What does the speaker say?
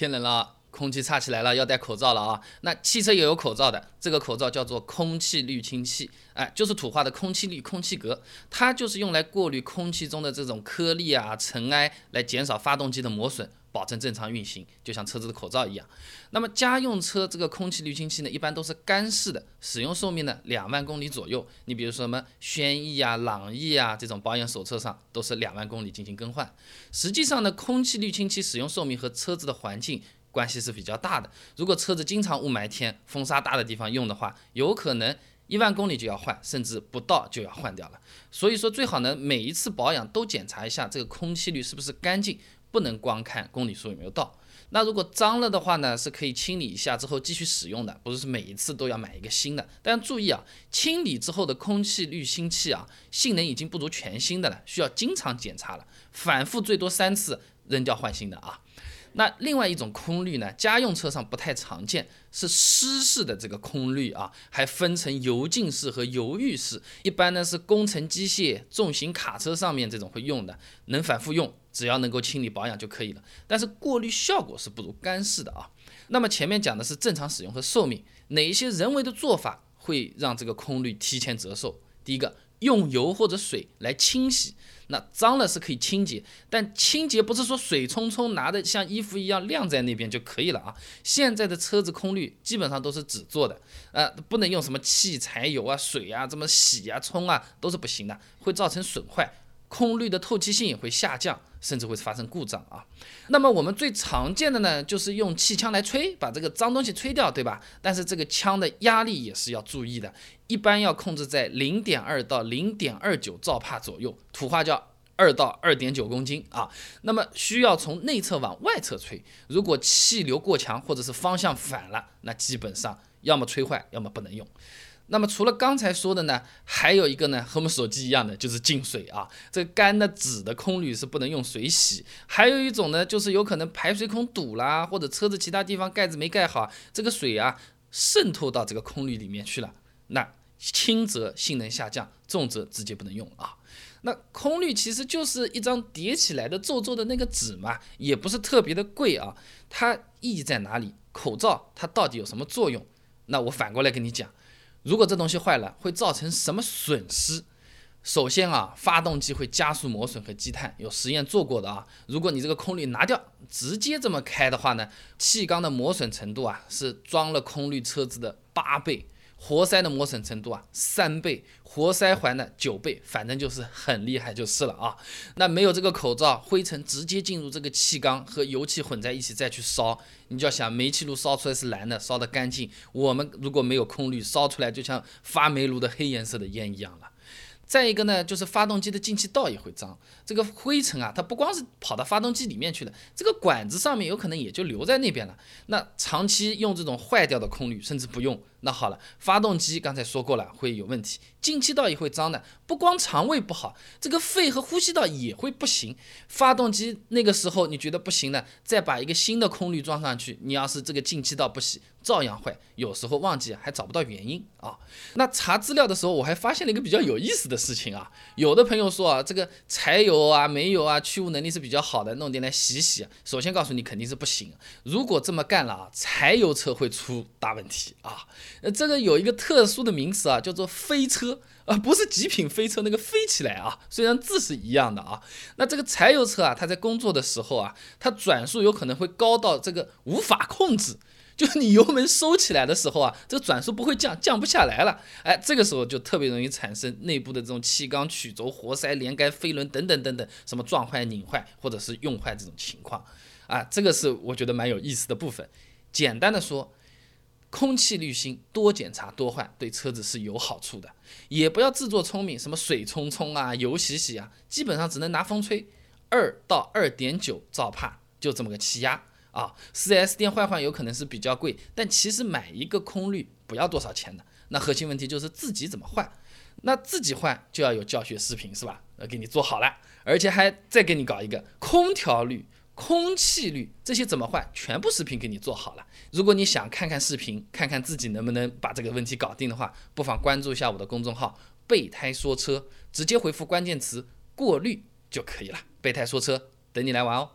天冷了，空气差起来了，要戴口罩了啊。那汽车也有口罩的，这个口罩叫做空气滤清器，哎，就是土话的空气滤、空气格，它就是用来过滤空气中的这种颗粒啊、尘埃，来减少发动机的磨损。保证正常运行，就像车子的口罩一样。那么家用车这个空气滤清器呢，一般都是干式的，使用寿命呢两万公里左右。你比如说什么轩逸啊、朗逸啊这种保养手册上都是两万公里进行更换。实际上呢，空气滤清器使用寿命和车子的环境关系是比较大的。如果车子经常雾霾天、风沙大的地方用的话，有可能一万公里就要换，甚至不到就要换掉了。所以说最好呢，每一次保养都检查一下这个空气滤是不是干净。不能光看公里数有没有到，那如果脏了的话呢，是可以清理一下之后继续使用的，不是每一次都要买一个新的。但注意啊，清理之后的空气滤芯器啊，性能已经不如全新的了，需要经常检查了，反复最多三次扔掉换新的啊。那另外一种空滤呢，家用车上不太常见，是湿式的这个空滤啊，还分成油浸式和油浴式。一般呢是工程机械、重型卡车上面这种会用的，能反复用，只要能够清理保养就可以了。但是过滤效果是不如干式的啊。那么前面讲的是正常使用和寿命，哪一些人为的做法会让这个空滤提前折寿？第一个。用油或者水来清洗，那脏了是可以清洁，但清洁不是说水冲冲拿的像衣服一样晾在那边就可以了啊。现在的车子空滤基本上都是纸做的，呃，不能用什么汽柴油啊、水啊这么洗啊、冲啊都是不行的，会造成损坏。空滤的透气性也会下降，甚至会发生故障啊。那么我们最常见的呢，就是用气枪来吹，把这个脏东西吹掉，对吧？但是这个枪的压力也是要注意的，一般要控制在零点二到零点二九兆帕左右，土话叫二到二点九公斤啊。那么需要从内侧往外侧吹，如果气流过强或者是方向反了，那基本上要么吹坏，要么不能用。那么除了刚才说的呢，还有一个呢，和我们手机一样的，就是进水啊。这个干的纸的空滤是不能用水洗。还有一种呢，就是有可能排水孔堵啦，或者车子其他地方盖子没盖好，这个水啊渗透到这个空滤里面去了。那轻则性能下降，重则直接不能用啊。那空滤其实就是一张叠起来的皱皱的那个纸嘛，也不是特别的贵啊。它意义在哪里？口罩它到底有什么作用？那我反过来跟你讲。如果这东西坏了，会造成什么损失？首先啊，发动机会加速磨损和积碳，有实验做过的啊。如果你这个空滤拿掉，直接这么开的话呢，气缸的磨损程度啊，是装了空滤车子的八倍。活塞的磨损程度啊，三倍；活塞环的九倍，反正就是很厉害就是了啊。那没有这个口罩，灰尘直接进入这个气缸和油气混在一起再去烧，你就要想煤气炉烧出来是蓝的，烧得干净。我们如果没有空滤，烧出来就像发煤炉的黑颜色的烟一样了。再一个呢，就是发动机的进气道也会脏，这个灰尘啊，它不光是跑到发动机里面去了，这个管子上面有可能也就留在那边了。那长期用这种坏掉的空滤，甚至不用。那好了，发动机刚才说过了会有问题，进气道也会脏的，不光肠胃不好，这个肺和呼吸道也会不行。发动机那个时候你觉得不行了，再把一个新的空滤装上去，你要是这个进气道不洗，照样坏。有时候忘记还找不到原因啊。那查资料的时候，我还发现了一个比较有意思的事情啊。有的朋友说啊，这个柴油啊、煤油啊，去污能力是比较好的，弄点来洗洗。首先告诉你肯定是不行，如果这么干了啊，柴油车会出大问题啊。呃，这个有一个特殊的名词啊，叫做飞车啊，不是极品飞车那个飞起来啊，虽然字是一样的啊。那这个柴油车啊，它在工作的时候啊，它转速有可能会高到这个无法控制，就是你油门收起来的时候啊，这个转速不会降，降不下来了。哎，这个时候就特别容易产生内部的这种气缸、曲轴、活塞、连杆、飞轮等等等等，什么撞坏、拧坏或者是用坏这种情况啊，这个是我觉得蛮有意思的部分。简单的说。空气滤芯多检查多换，对车子是有好处的。也不要自作聪明，什么水冲冲啊，油洗洗啊，基本上只能拿风吹。二到二点九兆帕，就这么个气压啊。四 S 店换换有可能是比较贵，但其实买一个空滤不要多少钱的。那核心问题就是自己怎么换。那自己换就要有教学视频是吧？呃，给你做好了，而且还再给你搞一个空调滤。空气滤这些怎么换？全部视频给你做好了。如果你想看看视频，看看自己能不能把这个问题搞定的话，不妨关注一下我的公众号“备胎说车”，直接回复关键词“过滤”就可以了。备胎说车，等你来玩哦。